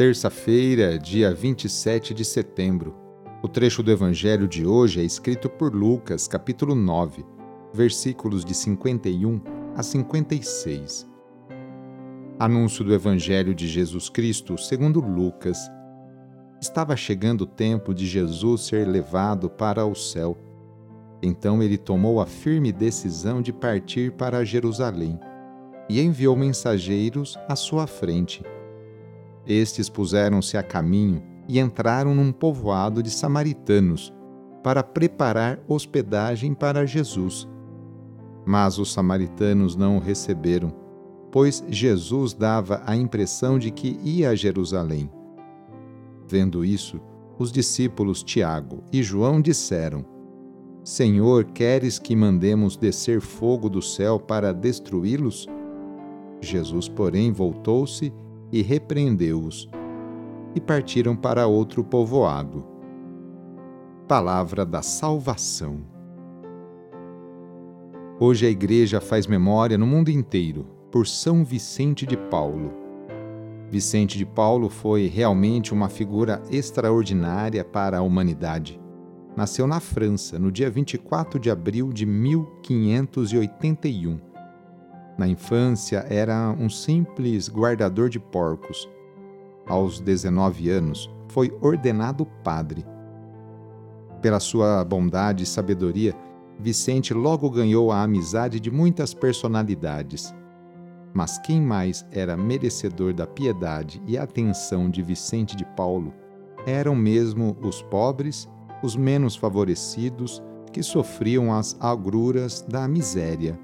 terça-feira, dia 27 de setembro. O trecho do Evangelho de hoje é escrito por Lucas, capítulo 9, versículos de 51 a 56. Anúncio do Evangelho de Jesus Cristo segundo Lucas. Estava chegando o tempo de Jesus ser levado para o céu. Então ele tomou a firme decisão de partir para Jerusalém e enviou mensageiros à sua frente estes puseram-se a caminho e entraram num povoado de samaritanos para preparar hospedagem para Jesus. Mas os samaritanos não o receberam, pois Jesus dava a impressão de que ia a Jerusalém. Vendo isso, os discípulos Tiago e João disseram: Senhor, queres que mandemos descer fogo do céu para destruí-los? Jesus, porém, voltou-se e repreendeu-os, e partiram para outro povoado. Palavra da Salvação. Hoje a Igreja faz memória no mundo inteiro por São Vicente de Paulo. Vicente de Paulo foi realmente uma figura extraordinária para a humanidade. Nasceu na França no dia 24 de abril de 1581 na infância, era um simples guardador de porcos. Aos 19 anos, foi ordenado padre. Pela sua bondade e sabedoria, Vicente logo ganhou a amizade de muitas personalidades. Mas quem mais era merecedor da piedade e atenção de Vicente de Paulo eram mesmo os pobres, os menos favorecidos, que sofriam as agruras da miséria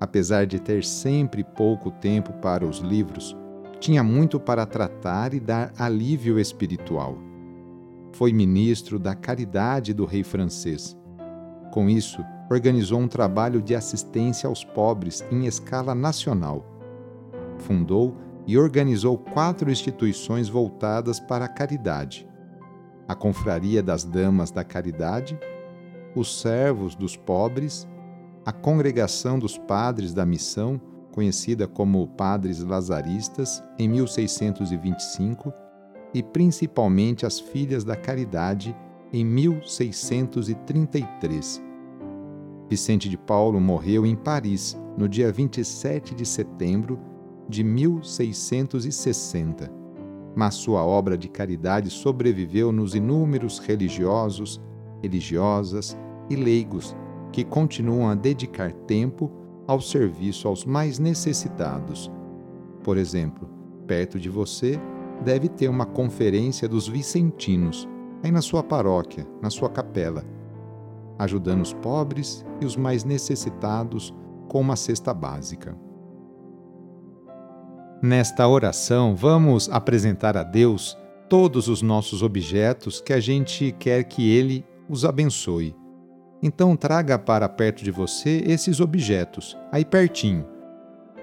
apesar de ter sempre pouco tempo para os livros, tinha muito para tratar e dar alívio espiritual. Foi ministro da caridade do rei francês. Com isso, organizou um trabalho de assistência aos pobres em escala nacional. Fundou e organizou quatro instituições voltadas para a caridade: a Confraria das Damas da Caridade, os Servos dos Pobres a Congregação dos Padres da Missão, conhecida como Padres Lazaristas, em 1625, e principalmente as Filhas da Caridade, em 1633. Vicente de Paulo morreu em Paris no dia 27 de setembro de 1660, mas sua obra de caridade sobreviveu nos inúmeros religiosos, religiosas e leigos que continuam a dedicar tempo ao serviço aos mais necessitados. Por exemplo, perto de você deve ter uma conferência dos vicentinos, aí na sua paróquia, na sua capela, ajudando os pobres e os mais necessitados com uma cesta básica. Nesta oração, vamos apresentar a Deus todos os nossos objetos que a gente quer que Ele os abençoe então traga para perto de você esses objetos, aí pertinho.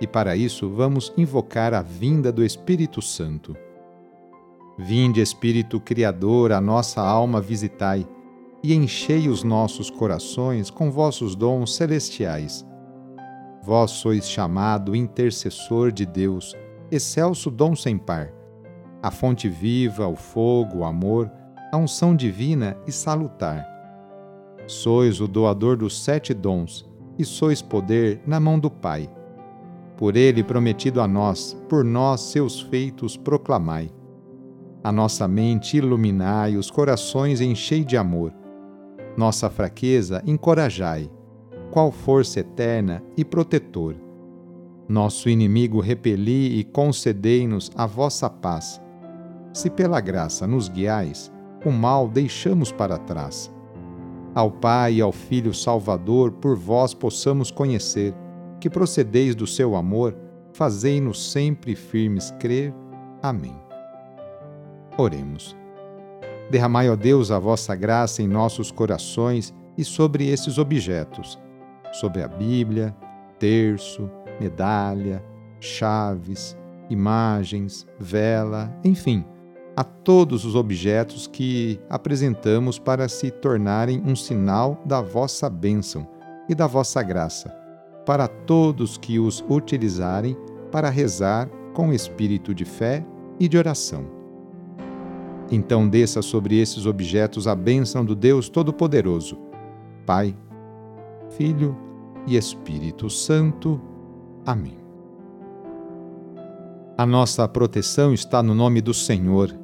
E para isso vamos invocar a vinda do Espírito Santo. Vinde, Espírito Criador, a nossa alma visitai, e enchei os nossos corações com vossos dons celestiais. Vós sois chamado intercessor de Deus, excelso dom sem par, a fonte viva, o fogo, o amor, a unção divina e salutar Sois o doador dos sete dons, e sois poder na mão do Pai. Por ele prometido a nós, por nós seus feitos proclamai. A nossa mente iluminai, os corações enchei de amor. Nossa fraqueza encorajai, qual força eterna e protetor. Nosso inimigo repeli e concedei-nos a vossa paz. Se pela graça nos guiais, o mal deixamos para trás. Ao Pai e ao Filho Salvador, por vós possamos conhecer, que procedeis do seu amor, fazei-nos sempre firmes crer. Amém. Oremos. Derramai, ó Deus, a vossa graça em nossos corações e sobre esses objetos, sobre a Bíblia, terço, medalha, chaves, imagens, vela, enfim, a todos os objetos que apresentamos para se tornarem um sinal da vossa bênção e da vossa graça, para todos que os utilizarem para rezar com espírito de fé e de oração. Então desça sobre esses objetos a bênção do Deus Todo-Poderoso, Pai, Filho e Espírito Santo. Amém. A nossa proteção está no nome do Senhor